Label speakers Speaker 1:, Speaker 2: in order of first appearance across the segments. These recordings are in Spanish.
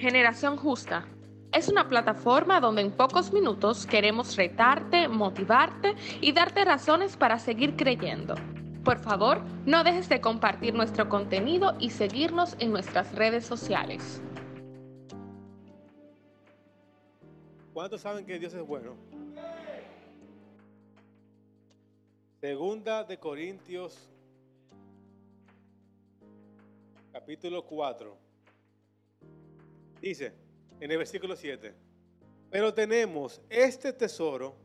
Speaker 1: Generación Justa es una plataforma donde en pocos minutos queremos retarte, motivarte y darte razones para seguir creyendo. Por favor, no dejes de compartir nuestro contenido y seguirnos en nuestras redes sociales.
Speaker 2: ¿Cuántos saben que Dios es bueno? Segunda de Corintios, capítulo 4. Dice en el versículo 7, pero tenemos este tesoro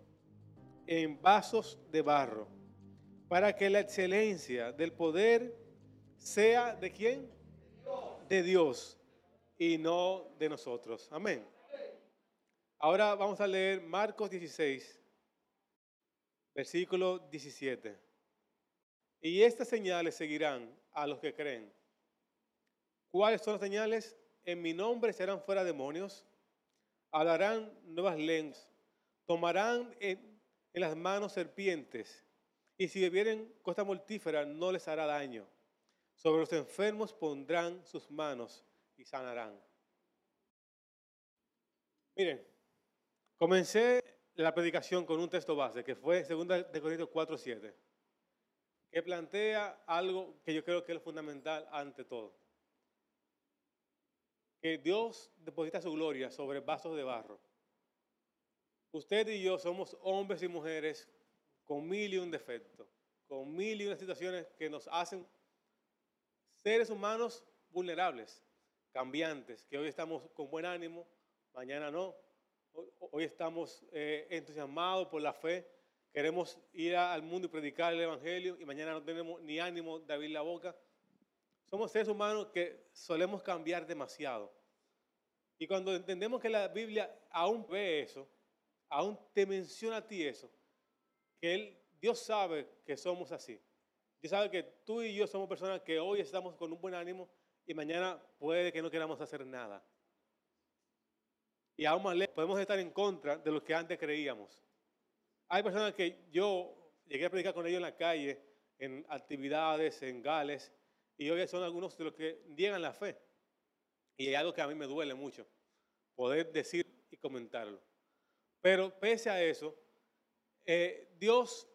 Speaker 2: en vasos de barro, para que la excelencia del poder sea de quién? De Dios y no de nosotros. Amén. Ahora vamos a leer Marcos 16, versículo 17. Y estas señales seguirán a los que creen. ¿Cuáles son las señales? En mi nombre serán fuera demonios, hablarán nuevas lenguas, tomarán en, en las manos serpientes, y si bebieren cosa mortífera no les hará daño. Sobre los enfermos pondrán sus manos y sanarán. Miren, comencé la predicación con un texto base que fue 2 de Corintios 4:7, que plantea algo que yo creo que es fundamental ante todo que Dios deposita su gloria sobre vasos de barro. Usted y yo somos hombres y mujeres con mil y un defectos, con mil y una situaciones que nos hacen seres humanos vulnerables, cambiantes, que hoy estamos con buen ánimo, mañana no. Hoy estamos eh, entusiasmados por la fe, queremos ir al mundo y predicar el Evangelio y mañana no tenemos ni ánimo de abrir la boca. Somos seres humanos que solemos cambiar demasiado. Y cuando entendemos que la Biblia aún ve eso, aún te menciona a ti eso, que él, Dios sabe que somos así. Dios sabe que tú y yo somos personas que hoy estamos con un buen ánimo y mañana puede que no queramos hacer nada. Y aún más lejos, podemos estar en contra de lo que antes creíamos. Hay personas que yo llegué a predicar con ellos en la calle, en actividades, en Gales, y hoy son algunos de los que niegan la fe. Y hay algo que a mí me duele mucho, poder decir y comentarlo. Pero pese a eso, eh, Dios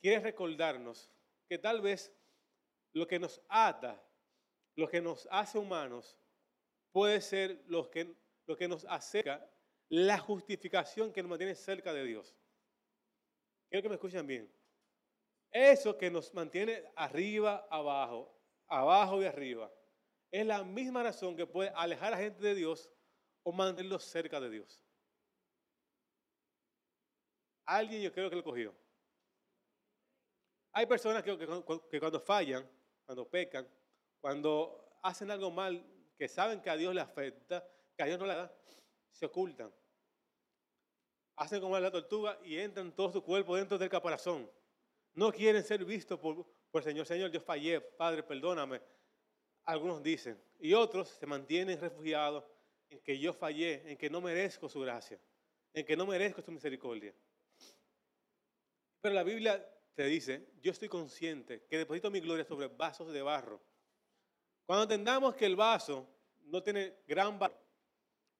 Speaker 2: quiere recordarnos que tal vez lo que nos ata, lo que nos hace humanos, puede ser lo que, lo que nos acerca, la justificación que nos mantiene cerca de Dios. Quiero que me escuchen bien. Eso que nos mantiene arriba, abajo, abajo y arriba, es la misma razón que puede alejar a la gente de Dios o mantenerlos cerca de Dios. Alguien yo creo que lo cogió. Hay personas que, cuando fallan, cuando pecan, cuando hacen algo mal, que saben que a Dios le afecta, que a Dios no le da, se ocultan. Hacen como la tortuga y entran todo su cuerpo dentro del caparazón. No quieren ser vistos por, el Señor. Señor, yo fallé, Padre, perdóname algunos dicen, y otros se mantienen refugiados en que yo fallé, en que no merezco su gracia, en que no merezco su misericordia. Pero la Biblia te dice, yo estoy consciente que deposito mi gloria sobre vasos de barro. Cuando entendamos que el vaso no tiene gran valor,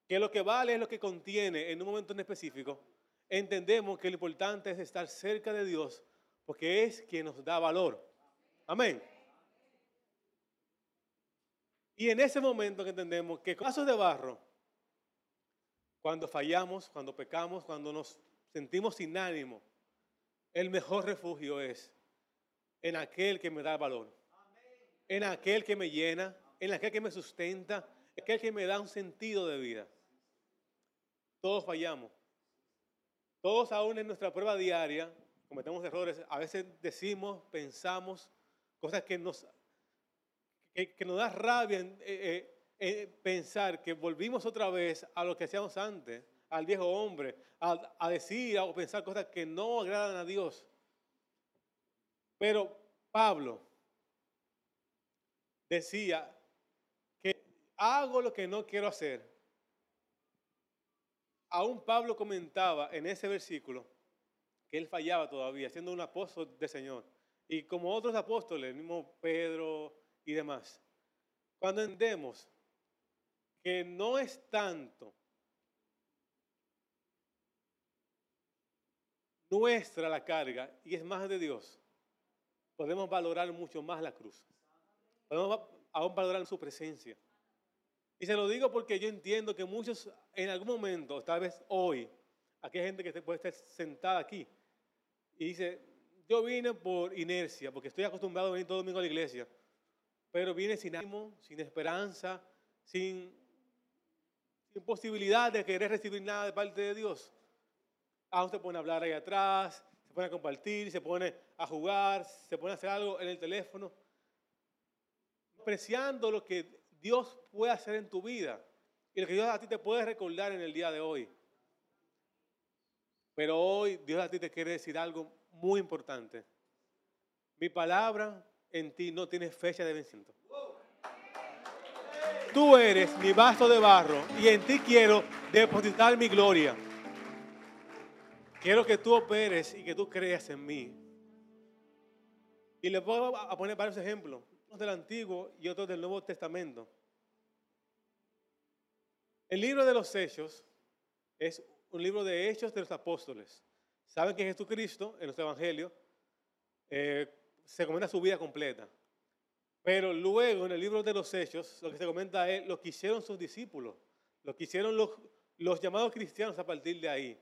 Speaker 2: que lo que vale es lo que contiene en un momento en específico, entendemos que lo importante es estar cerca de Dios, porque es quien nos da valor. Amén. Y en ese momento que entendemos que vasos de barro, cuando fallamos, cuando pecamos, cuando nos sentimos sin ánimo, el mejor refugio es en aquel que me da valor, en aquel que me llena, en aquel que me sustenta, en aquel que me da un sentido de vida. Todos fallamos. Todos aún en nuestra prueba diaria cometemos errores. A veces decimos, pensamos cosas que nos que, nos da rabia eh, eh, pensar que volvimos otra vez a lo que hacíamos antes, al viejo hombre, a, a decir o pensar cosas que no agradan a Dios. Pero Pablo decía que hago lo que no quiero hacer. Aún Pablo comentaba en ese versículo que él fallaba todavía, siendo un apóstol del Señor. Y como otros apóstoles, el mismo Pedro, y demás. Cuando entendemos que no es tanto nuestra la carga y es más de Dios, podemos valorar mucho más la cruz. Podemos aún valorar su presencia. Y se lo digo porque yo entiendo que muchos en algún momento, tal vez hoy, aquí hay gente que puede estar sentada aquí y dice, yo vine por inercia, porque estoy acostumbrado a venir todo domingo a la iglesia, pero vine sin ánimo, sin esperanza, sin, sin posibilidad de querer recibir nada de parte de Dios. Aún se pone a hablar ahí atrás, se pone a compartir, se pone a jugar, se pone a hacer algo en el teléfono, apreciando lo que Dios puede hacer en tu vida y lo que Dios a ti te puede recordar en el día de hoy. Pero hoy Dios a ti te quiere decir algo muy importante. Mi palabra en ti no tiene fecha de vencimiento. Tú eres mi vaso de barro y en ti quiero depositar mi gloria. Quiero que tú operes y que tú creas en mí. Y les voy a poner varios ejemplos, unos del Antiguo y otros del Nuevo Testamento. El libro de los Hechos es un libro de Hechos de los Apóstoles. Saben que Jesucristo, en nuestro Evangelio, eh, se comenta su vida completa. Pero luego en el libro de los Hechos, lo que se comenta es lo que hicieron sus discípulos, lo que hicieron los, los llamados cristianos a partir de ahí.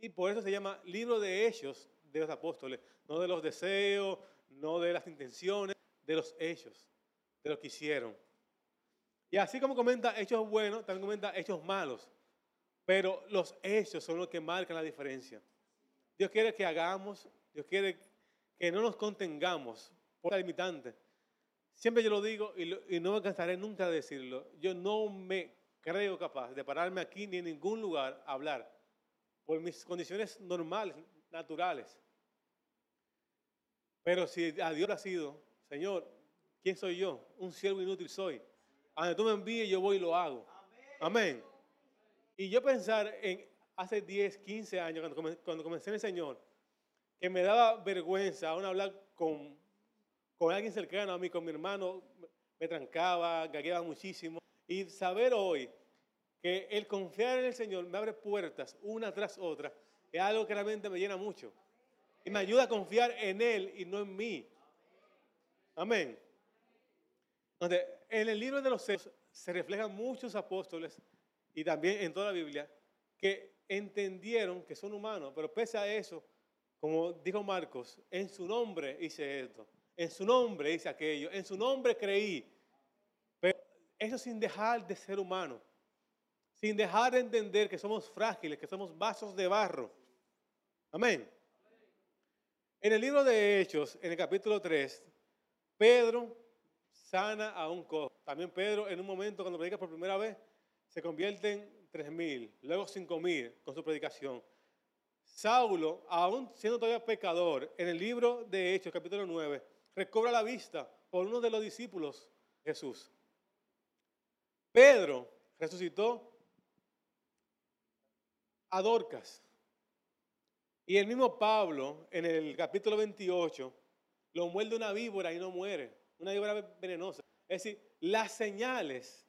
Speaker 2: Y por eso se llama libro de hechos de los apóstoles, no de los deseos, no de las intenciones, de los hechos, de lo que hicieron. Y así como comenta hechos buenos, también comenta hechos malos. Pero los hechos son los que marcan la diferencia. Dios quiere que hagamos, Dios quiere que no nos contengamos por la limitante. Siempre yo lo digo y, y no me cansaré nunca de decirlo. Yo no me creo capaz de pararme aquí ni en ningún lugar a hablar por mis condiciones normales, naturales. Pero si a Dios ha sido, Señor, ¿quién soy yo? Un siervo inútil soy. A donde tú me envíes, yo voy y lo hago. Amén. Y yo pensar en hace 10, 15 años, cuando comencé en el Señor, que me daba vergüenza aún hablar con, con alguien cercano a mí, con mi hermano, me trancaba, gagueaba muchísimo. Y saber hoy que el confiar en el Señor me abre puertas una tras otra, es algo que realmente me llena mucho. Y me ayuda a confiar en Él y no en mí. Amén. Donde en el libro de los Hechos se reflejan muchos apóstoles y también en toda la Biblia que entendieron que son humanos, pero pese a eso, como dijo Marcos, en su nombre hice esto, en su nombre hice aquello, en su nombre creí. Pero eso sin dejar de ser humano sin dejar de entender que somos frágiles, que somos vasos de barro. Amén. En el libro de Hechos, en el capítulo 3, Pedro sana a un cojo. También Pedro, en un momento, cuando predica por primera vez, se convierte en tres mil, luego cinco mil con su predicación. Saulo, aún siendo todavía pecador, en el libro de Hechos, capítulo 9, recobra la vista por uno de los discípulos Jesús. Pedro resucitó a Dorcas. Y el mismo Pablo, en el capítulo 28, lo muerde una víbora y no muere, una víbora venenosa. Es decir, las señales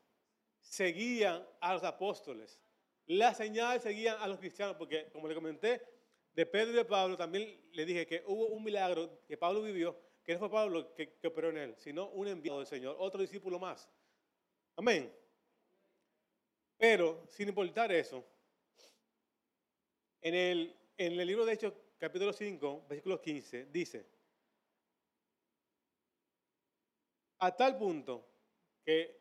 Speaker 2: seguían a los apóstoles. Las señales seguían a los cristianos, porque como le comenté, de Pedro y de Pablo también le dije que hubo un milagro que Pablo vivió, que no fue Pablo que, operó en él, sino un enviado del Señor, otro discípulo más. Amén. Pero, sin importar eso, en el, en el libro de Hechos, capítulo 5, versículo 15, dice, a tal punto que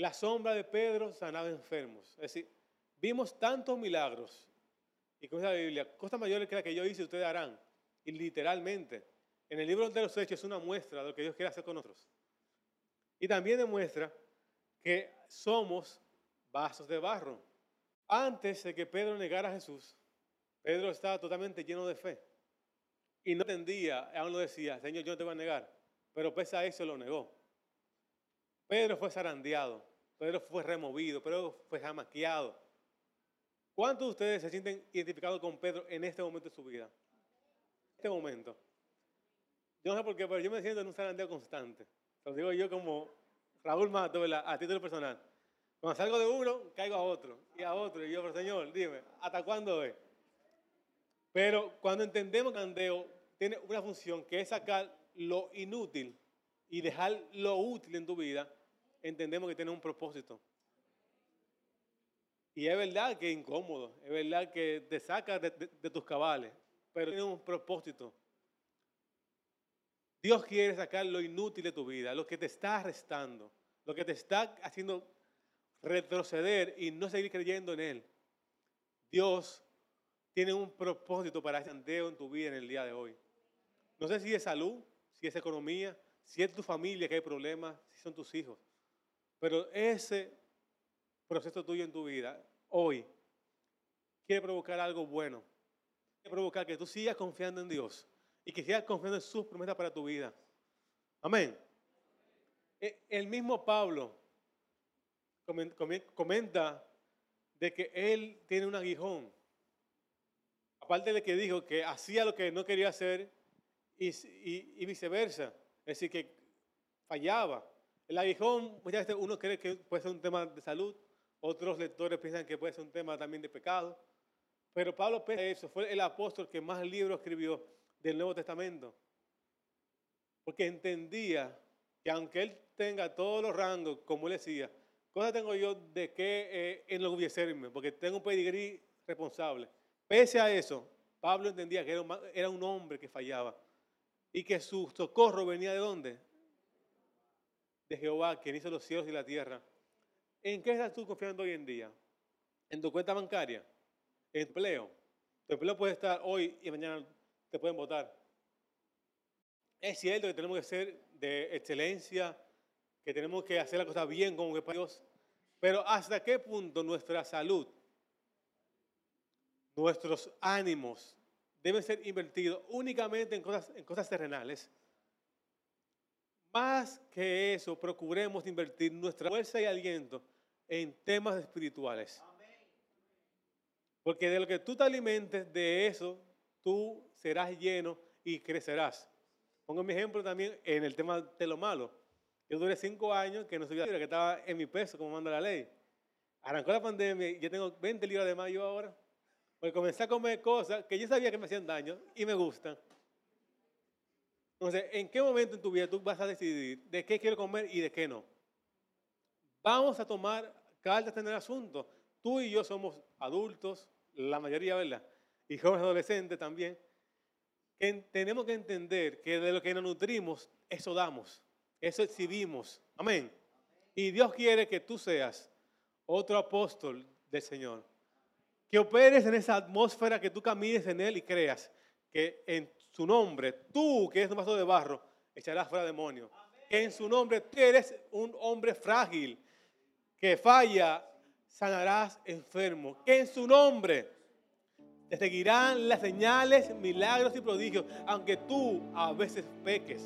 Speaker 2: la sombra de Pedro sanaba enfermos. Es decir, vimos tantos milagros. Y dice la Biblia, cosas mayores que las que yo hice, ustedes harán. Y literalmente, en el libro de los Hechos es una muestra de lo que Dios quiere hacer con nosotros. Y también demuestra que somos vasos de barro. Antes de que Pedro negara a Jesús, Pedro estaba totalmente lleno de fe. Y no entendía, aún lo decía, Señor, yo no te voy a negar. Pero pese a eso lo negó. Pedro fue zarandeado, Pedro fue removido, Pedro fue jamaqueado. ¿Cuántos de ustedes se sienten identificados con Pedro en este momento de su vida? En este momento. Yo no sé por qué, pero yo me siento en un zarandeo constante. Lo digo yo como Raúl Mato, a título personal. Cuando salgo de uno, caigo a otro y a otro. Y yo, pero Señor, dime, ¿hasta cuándo es? Pero cuando entendemos que Andeo tiene una función que es sacar lo inútil y dejar lo útil en tu vida, entendemos que tiene un propósito. Y es verdad que es incómodo, es verdad que te saca de, tus cabales, pero tiene un propósito. Dios quiere sacar lo inútil de tu vida, lo que te está restando, lo que te está haciendo retroceder y no seguir creyendo en Él. Dios tiene un propósito para ese andeo en tu vida en el día de hoy. No sé si es salud, si es economía, si es tu familia que hay problemas, si son tus hijos. Pero ese proceso tuyo en tu vida hoy quiere provocar algo bueno. Quiere provocar que tú sigas confiando en Dios y que sigas confiando en sus promesas para tu vida. Amén. E, el mismo Pablo comenta de que él tiene un aguijón. Aparte de que dijo que hacía lo que no quería hacer y, viceversa. Es decir, que fallaba. El aguijón, muchas veces uno cree que puede ser un tema de salud, otros lectores piensan que puede ser un tema también de pecado. Pero Pablo eso, fue el apóstol que más libros escribió del Nuevo Testamento. Porque entendía que aunque él tenga todos los rangos, como él decía, cosa tengo yo de qué eh, enorgullecerme, porque tengo un pedigrí responsable. Pese a eso, Pablo entendía que era un hombre que fallaba y que su socorro venía de dónde? De Jehová, quien hizo los cielos y la tierra. ¿En qué estás tú confiando hoy en día? ¿En tu cuenta bancaria? ¿En empleo? Tu empleo puede estar hoy y mañana te pueden votar. Es cierto que tenemos que ser de excelencia, que tenemos que hacer la cosa bien como que para Dios, pero ¿hasta qué punto nuestra salud, nuestros ánimos deben ser invertidos únicamente en cosas terrenales? Más que eso, procuremos invertir nuestra fuerza y aliento en temas espirituales. Porque de lo que tú te alimentes, de eso tú serás lleno y crecerás. Pongo mi ejemplo también en el tema de lo malo. Yo duré cinco años que no subía, que estaba en mi peso, como manda la ley. Arrancó la pandemia y yo tengo 20 libras de mayo ahora. Porque comencé a comer cosas que yo sabía que me hacían daño y me gustan. Entonces, ¿en qué momento en tu vida tú vas a decidir de qué quiero comer y de qué no? Vamos a tomar cartas en el asunto. Tú y yo somos adultos, la mayoría, ¿verdad? Y jóvenes adolescentes también. tenemos que entender que de lo que nos nutrimos, eso damos, eso exhibimos. Amén. Y Dios quiere que tú seas otro apóstol del Señor. Que operes en esa atmósfera, que tú camines en Él y creas que en su nombre, tú que eres un vaso de barro, echarás fuera demonios. En su nombre tú eres un hombre frágil, que falla, sanarás enfermo. En su nombre te seguirán las señales, milagros y prodigios, aunque tú a veces peques.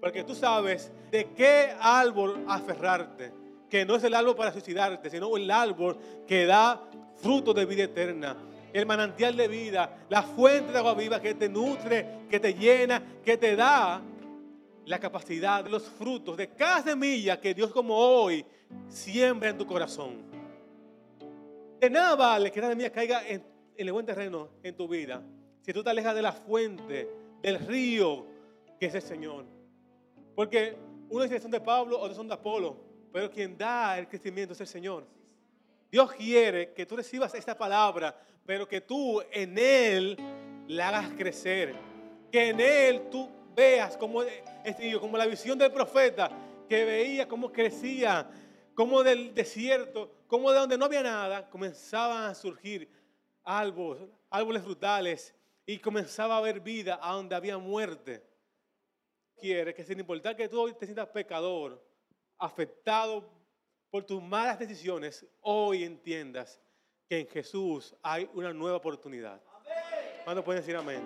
Speaker 2: Porque tú sabes de qué árbol aferrarte, que no es el árbol para suicidarte, sino el árbol que da fruto de vida eterna el manantial de vida, la fuente de agua viva que te nutre, que te llena, que te da la capacidad de los frutos de cada semilla que Dios como hoy siembra en tu corazón. De nada vale que esa semilla caiga en, el buen terreno en tu vida si tú te alejas de la fuente, del río que es el Señor. Porque uno dice son de Pablo, otros son de Apolo, pero quien da el crecimiento es el Señor. Dios quiere que tú recibas esta palabra pero que tú en Él la hagas crecer. Que en Él tú veas como, este, como la visión del profeta, que veía cómo crecía, cómo del desierto, cómo de donde no había nada, comenzaban a surgir árboles, frutales y comenzaba a haber vida a donde había muerte. Quiere que sin importar que tú hoy te sientas pecador, afectado por tus malas decisiones, hoy entiendas que en Jesús hay una nueva oportunidad. ¿Cuándo pueden decir amén?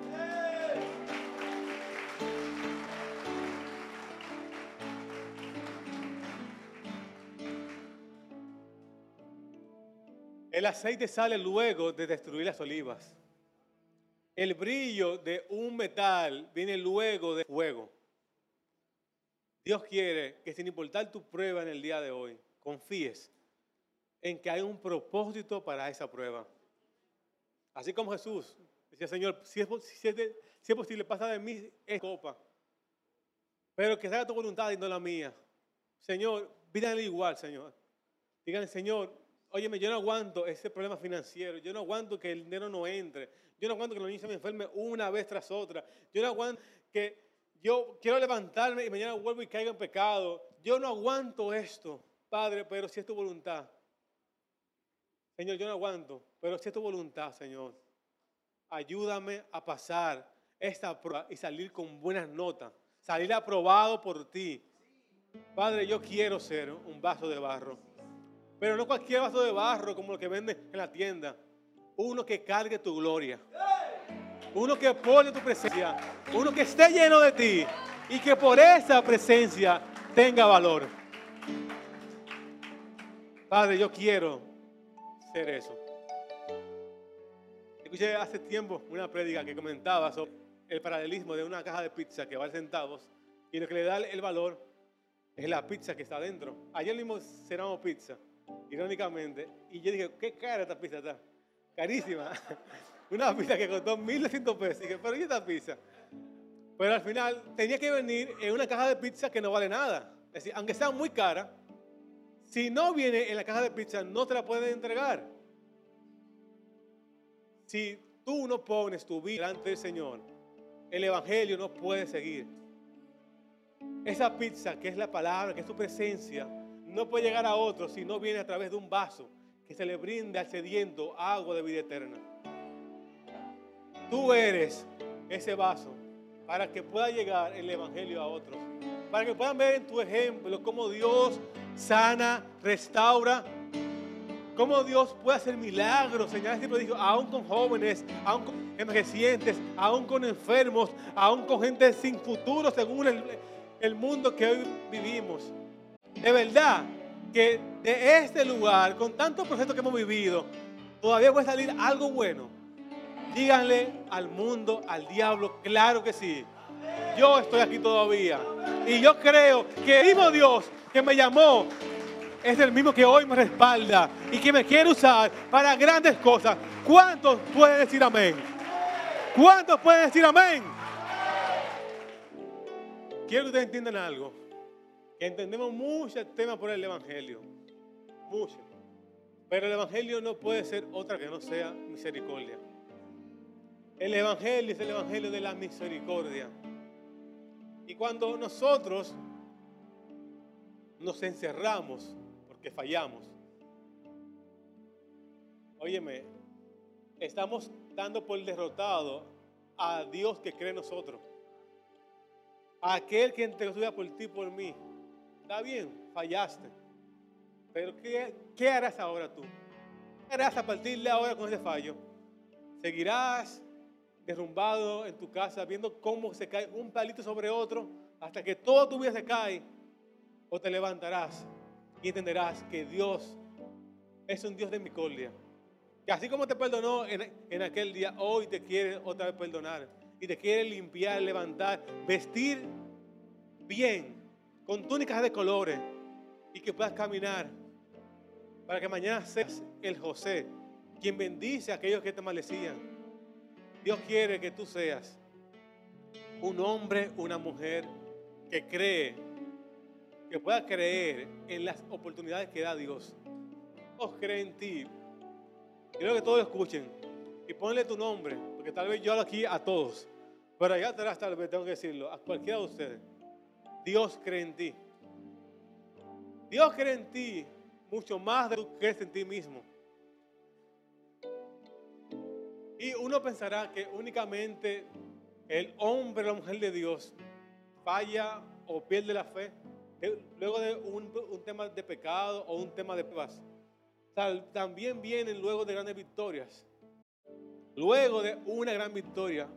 Speaker 2: El aceite sale luego de destruir las olivas. El brillo de un metal viene luego de fuego. Dios quiere que sin importar tu prueba en el día de hoy, confíes en que hay un propósito para esa prueba. Así como Jesús decía, Señor, si es, si es, si es posible, pasa de mí esta copa. Pero que sea tu voluntad y no la mía. Señor, pídanle igual, Señor. Díganle, Señor, óyeme, yo no aguanto ese problema financiero. Yo no aguanto que el dinero no entre. Yo no aguanto que los niños se me enfermen una vez tras otra. Yo no aguanto que yo quiero levantarme y mañana vuelvo y caiga en pecado. Yo no aguanto esto, Padre, pero si es tu voluntad. Señor, yo no aguanto, pero si es tu voluntad, Señor. Ayúdame a pasar esta prueba y salir con buenas notas salir aprobado por ti. Padre, yo quiero ser un vaso de barro, pero no cualquier vaso de barro como lo que venden en la tienda. Uno que cargue tu gloria. Uno que pone tu presencia. Uno que esté lleno de ti y que por esa presencia tenga valor. Padre, yo quiero ser eso. Escuché hace tiempo una prédica que comentaba sobre el paralelismo de una caja de pizza que vale centavos y lo que le da el valor es la pizza que está adentro. Ayer mismo cenamos pizza, irónicamente, y yo dije, qué cara esta pizza está. Carísima. Una pizza que costó 1.200 pesos. Y dije, pero ¿y esta pizza? Pero al final tenía que venir en una caja de pizza que no vale nada. Es decir, aunque sea muy cara, si no viene en la caja de pizza, no te la pueden entregar. Si tú no pones tu vida delante del Señor, el Evangelio no puede seguir. Esa pizza, que es la palabra, que es tu presencia, no puede llegar a otro si no viene a través de un vaso que se le brinde al sediento agua de vida eterna. Tú eres ese vaso para que pueda llegar el Evangelio a otros. Para que puedan ver en tu ejemplo cómo Dios sana, restaura cómo Dios puede hacer milagros, señales y prodigios, aún con jóvenes, aún con envejecientes, aún con enfermos, aún con gente sin futuro según el, el mundo que hoy vivimos. De verdad que de este lugar, con tantos procesos que hemos vivido, todavía puede salir algo bueno. Díganle al mundo, al diablo, claro que sí. Yo estoy aquí todavía. Y yo creo que mismo Dios que me llamó es el mismo que hoy me respalda y que me quiere usar para grandes cosas. ¿Cuántos pueden decir amén? ¿Cuántos pueden decir amén? Quiero que ustedes entiendan algo. Entendemos muchos temas por el Evangelio. Muchos. Pero el Evangelio no puede ser otra que no sea misericordia. El Evangelio es el Evangelio de la misericordia. Y cuando nosotros nos encerramos que fallamos. Óyeme, estamos dando por derrotado a Dios que cree en nosotros. A aquel que entregó su vida por ti, por mí. Está bien, fallaste. Pero ¿qué, ¿qué harás ahora tú? ¿Qué harás a partir de ahora con ese fallo? ¿Seguirás derrumbado en tu casa viendo cómo se cae un palito sobre otro hasta que toda tu vida se cae? ¿O te levantarás y entenderás que Dios es un Dios de misericordia. Que así como te perdonó en, aquel día, hoy te quiere otra vez perdonar. Y te quiere limpiar, levantar, vestir bien, con túnicas de colores. Y que puedas caminar. Para que mañana seas el José, quien bendice a aquellos que te maldecían. Dios quiere que tú seas un hombre, una mujer que cree que pueda creer en las oportunidades que da Dios. Dios cree en ti. Quiero que todos lo escuchen. Y ponle tu nombre, porque tal vez yo hablo aquí a todos. Pero allá atrás tal vez tengo que decirlo, a cualquiera de ustedes. Dios cree en ti. Dios cree en ti mucho más de lo que crees en ti mismo. Y uno pensará que únicamente el hombre o la mujer de Dios falla o pierde la fe luego de un, tema de pecado o un tema de paz. También vienen luego de grandes victorias. Luego de una gran victoria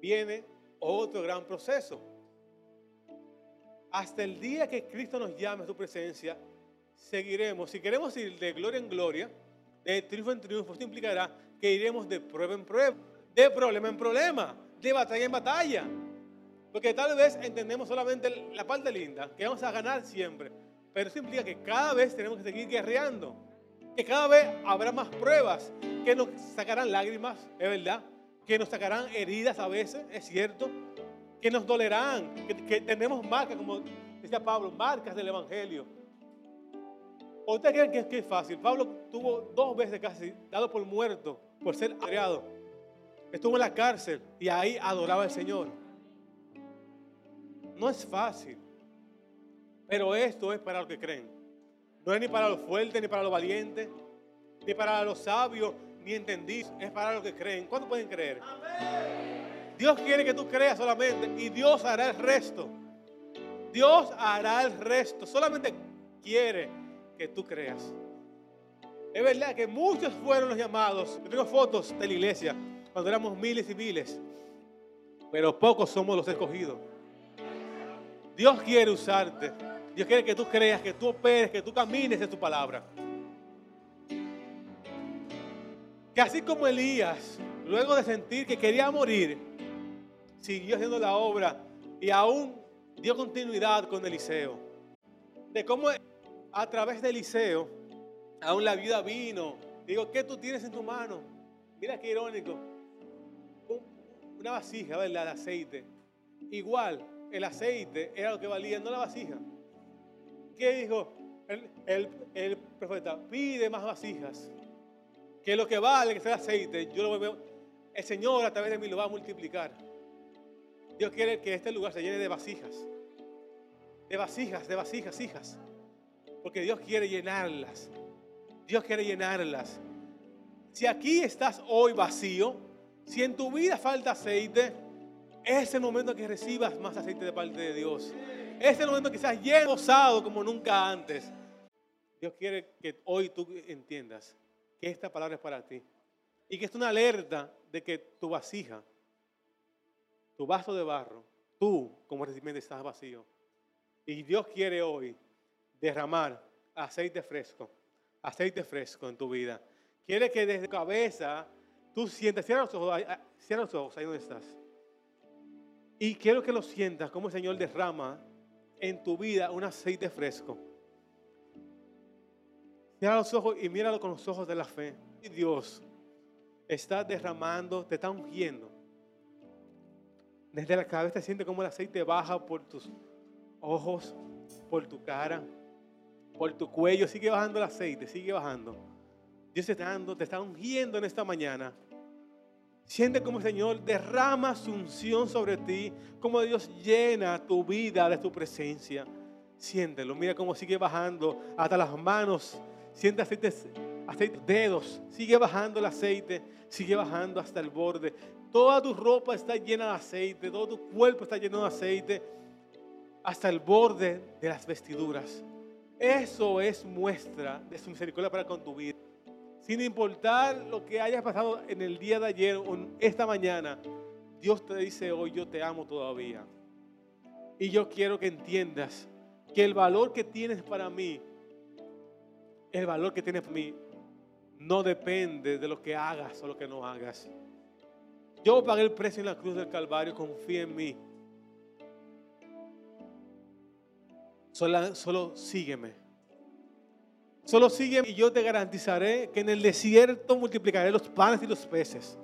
Speaker 2: viene otro gran proceso. Hasta el día que Cristo nos llame a su presencia, seguiremos. Si queremos ir de gloria en gloria, de triunfo en triunfo, esto implicará que iremos de prueba en prueba, de problema en problema, de batalla en batalla. Porque tal vez entendemos solamente la parte linda, que vamos a ganar siempre. Pero eso implica que cada vez tenemos que seguir guerreando. Que cada vez habrá más pruebas que nos sacarán lágrimas, es verdad. Que nos sacarán heridas a veces, es cierto. Que nos dolerán. Que, tenemos marcas, como decía Pablo, marcas del Evangelio. ¿O ustedes creen que que es fácil? Pablo tuvo dos veces casi dado por muerto por ser agreado. Estuvo en la cárcel y ahí adoraba al Señor. No es fácil. Pero esto es para los que creen. No es ni para los fuertes, ni para los valientes, ni para los sabios, ni entendidos. Es para los que creen. ¿Cuántos pueden creer? Dios quiere que tú creas solamente y Dios hará el resto. Dios hará el resto. Solamente quiere que tú creas. Es verdad que muchos fueron los llamados. Yo tengo fotos de la iglesia cuando éramos miles y miles. Pero pocos somos los escogidos. Dios quiere usarte. Dios quiere que tú creas, que tú operes, que tú camines en tu palabra. Que así como Elías, luego de sentir que quería morir, siguió haciendo la obra y aún dio continuidad con Eliseo. De cómo a través de Eliseo, aún la vida vino. Digo, ¿qué tú tienes en tu mano? Mira qué irónico. Una vasija, ¿verdad? De aceite. Igual, el aceite era lo que valía, no la vasija. ¿Qué dijo el, profeta? Pide más vasijas. Que lo que vale que sea aceite, yo lo veo. El Señor a través de mí lo va a multiplicar. Dios quiere que este lugar se llene de vasijas. De vasijas, de vasijas, hijas. Porque Dios quiere llenarlas. Dios quiere llenarlas. Si aquí estás hoy vacío, si en tu vida falta aceite, es el momento que recibas más aceite de parte de Dios. Es el momento que seas lleno, gozado como nunca antes. Dios quiere que hoy tú entiendas que esta palabra es para ti. Y que es una alerta de que tu vasija, tu vaso de barro, tú como recipiente estás vacío. Y Dios quiere hoy derramar aceite fresco, aceite fresco en tu vida. Quiere que desde cabeza tú sientas, cierra los ojos, cierra los ojos ahí donde estás. Y quiero que lo sientas como el Señor derrama en tu vida un aceite fresco. Cierra los ojos y míralo con los ojos de la fe. Dios está derramando, te está ungiendo. Desde la cabeza siente como el aceite baja por tus ojos, por tu cara por tu cuello, sigue bajando el aceite, sigue bajando. Dios está dando, te está ungiendo en esta mañana. Siente como el Señor derrama su unción sobre ti, como Dios llena tu vida de su presencia. Siéntelo, mira cómo sigue bajando hasta las manos. Siente aceite, aceite, dedos, sigue bajando el aceite, sigue bajando hasta el borde. Toda tu ropa está llena de aceite, todo tu cuerpo está lleno de aceite, hasta el borde de las vestiduras. Eso es muestra de su misericordia para con tu vida. Sin importar lo que hayas pasado en el día de ayer o esta mañana, Dios te dice hoy, yo te amo todavía. Y yo quiero que entiendas que el valor que tienes para mí, el valor que tienes para mí, no depende de lo que hagas o lo que no hagas. Yo pagué el precio en la cruz del Calvario, confía en mí. Solo, sígueme. Solo sígueme y yo te garantizaré que en el desierto multiplicaré los panes y los peces.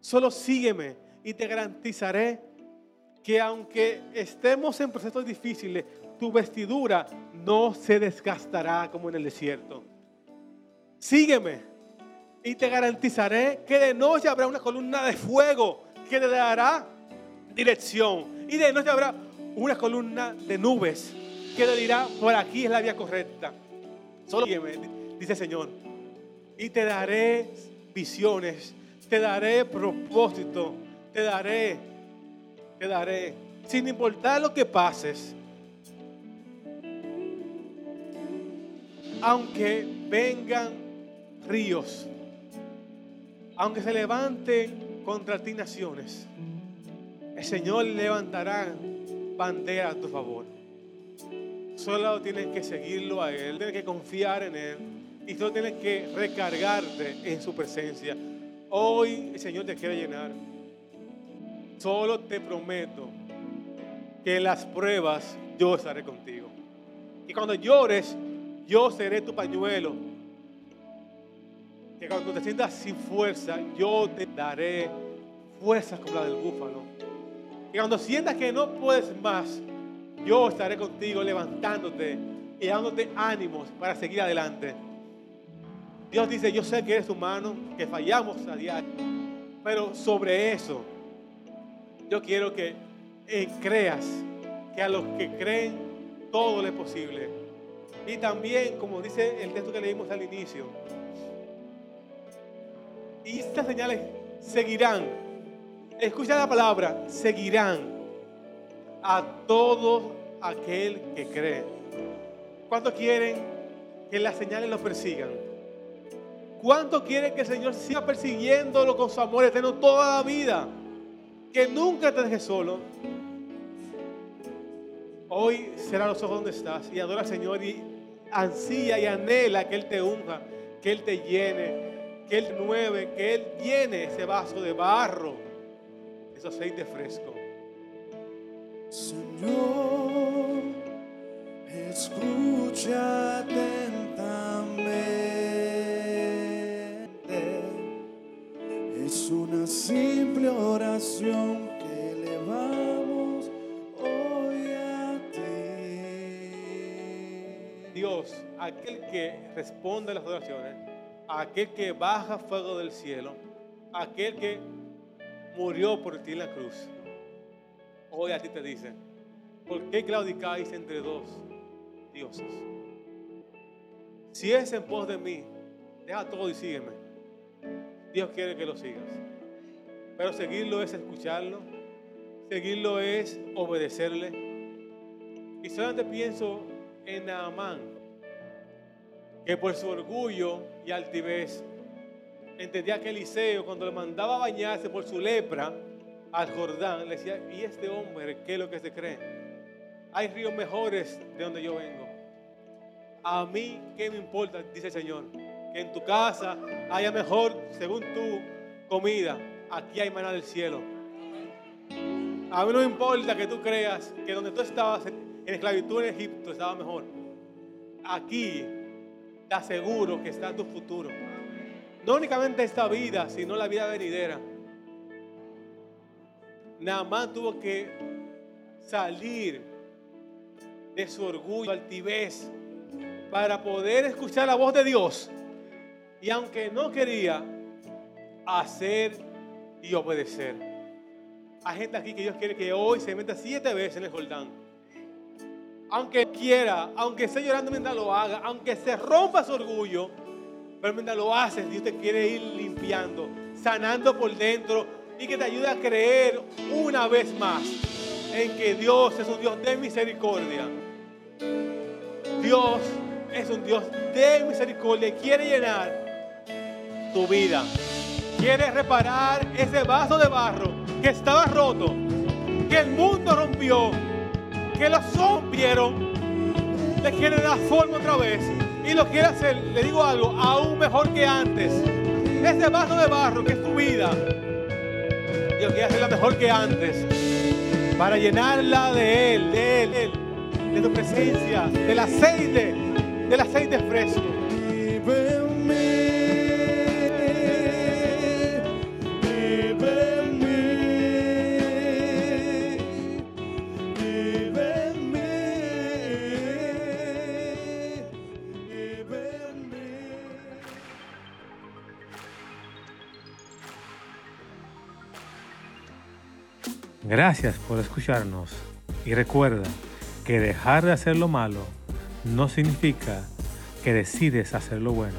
Speaker 2: Solo sígueme y te garantizaré que aunque estemos en procesos difíciles, tu vestidura no se desgastará como en el desierto. Sígueme y te garantizaré que de noche habrá una columna de fuego que te dará dirección. Y de noche habrá una columna de nubes que le dirá, por aquí es la vía correcta. Solo dice el Señor. Y te daré visiones, te daré propósito, te daré, te daré, sin importar lo que pases. Aunque vengan ríos, aunque se levanten contra ti naciones, el Señor levantará bandera a tu favor. Solo tienes que seguirlo a Él, tienes que confiar en Él y solo tienes que recargarte en su presencia. Hoy el Señor te quiere llenar. Solo te prometo que en las pruebas yo estaré contigo. Que cuando llores, yo seré tu pañuelo. Que cuando te sientas sin fuerza, yo te daré fuerzas como la del búfalo. Que cuando sientas que no puedes más, yo estaré contigo levantándote y dándote ánimos para seguir adelante. Dios dice, yo sé que eres humano, que fallamos a diario, pero sobre eso yo quiero que eh, creas que a los que creen todo es posible. Y también, como dice el texto que leímos al inicio, y estas señales seguirán, escucha la palabra, seguirán a todo aquel que cree. ¿Cuántos quieren que las señales los persigan? ¿Cuántos quieren que el Señor siga persiguiéndolo con su amor eterno toda la vida? Que nunca te deje solo. Hoy será los ojos donde estás y adora al Señor y ansía y anhela que Él te unja, que Él te llene, que Él nueve, que Él llene ese vaso de barro, ese aceite fresco.
Speaker 3: Señor, escucha atentamente. Es una simple oración que elevamos hoy a ti.
Speaker 2: Dios, aquel que responde a las oraciones, aquel que baja fuego del cielo, aquel que murió por ti en la cruz, hoy a ti te dice, ¿por qué claudicáis entre dos dioses? Si es en pos de mí, deja todo y sígueme. Dios quiere que lo sigas. Pero seguirlo es escucharlo, seguirlo es obedecerle. Y solamente pienso en Naamán, que por su orgullo y altivez entendía que Eliseo cuando le mandaba a bañarse por su lepra al Jordán, le decía, ¿y este hombre qué es lo que se cree? Hay ríos mejores de donde yo vengo. A mí, ¿qué me importa? Dice el Señor. Que en tu casa haya mejor, según tu comida. Aquí hay maná del cielo. A mí no me importa que tú creas que donde tú estabas en esclavitud en Egipto estaba mejor. Aquí te aseguro que está tu futuro. No únicamente esta vida, sino la vida venidera. Naamán tuvo que salir de su orgullo, altivez, para poder escuchar la voz de Dios. Y aunque no quería, hacer y obedecer. Hay gente aquí que Dios quiere que hoy se meta siete veces en el Jordán. Aunque quiera, aunque esté llorando mientras lo haga, aunque se rompa su orgullo, pero mientras lo haces, Dios te quiere ir limpiando, sanando por dentro y que te ayude a creer una vez más en que Dios es un Dios de misericordia. Dios es un Dios de misericordia y quiere llenar tu vida. Quiere reparar ese vaso de barro que estaba roto, que el mundo rompió, que los rompieron. Le quiere dar forma otra vez y lo quiere hacer, le digo algo, aún mejor que antes. Ese vaso de barro que es tu vida, Dios quiere hacerla mejor que antes para llenarla de Él, de Él, de tu presencia, del aceite, del aceite fresco. Gracias por escucharnos y recuerda que dejar de hacer lo malo no significa que decides hacer lo bueno.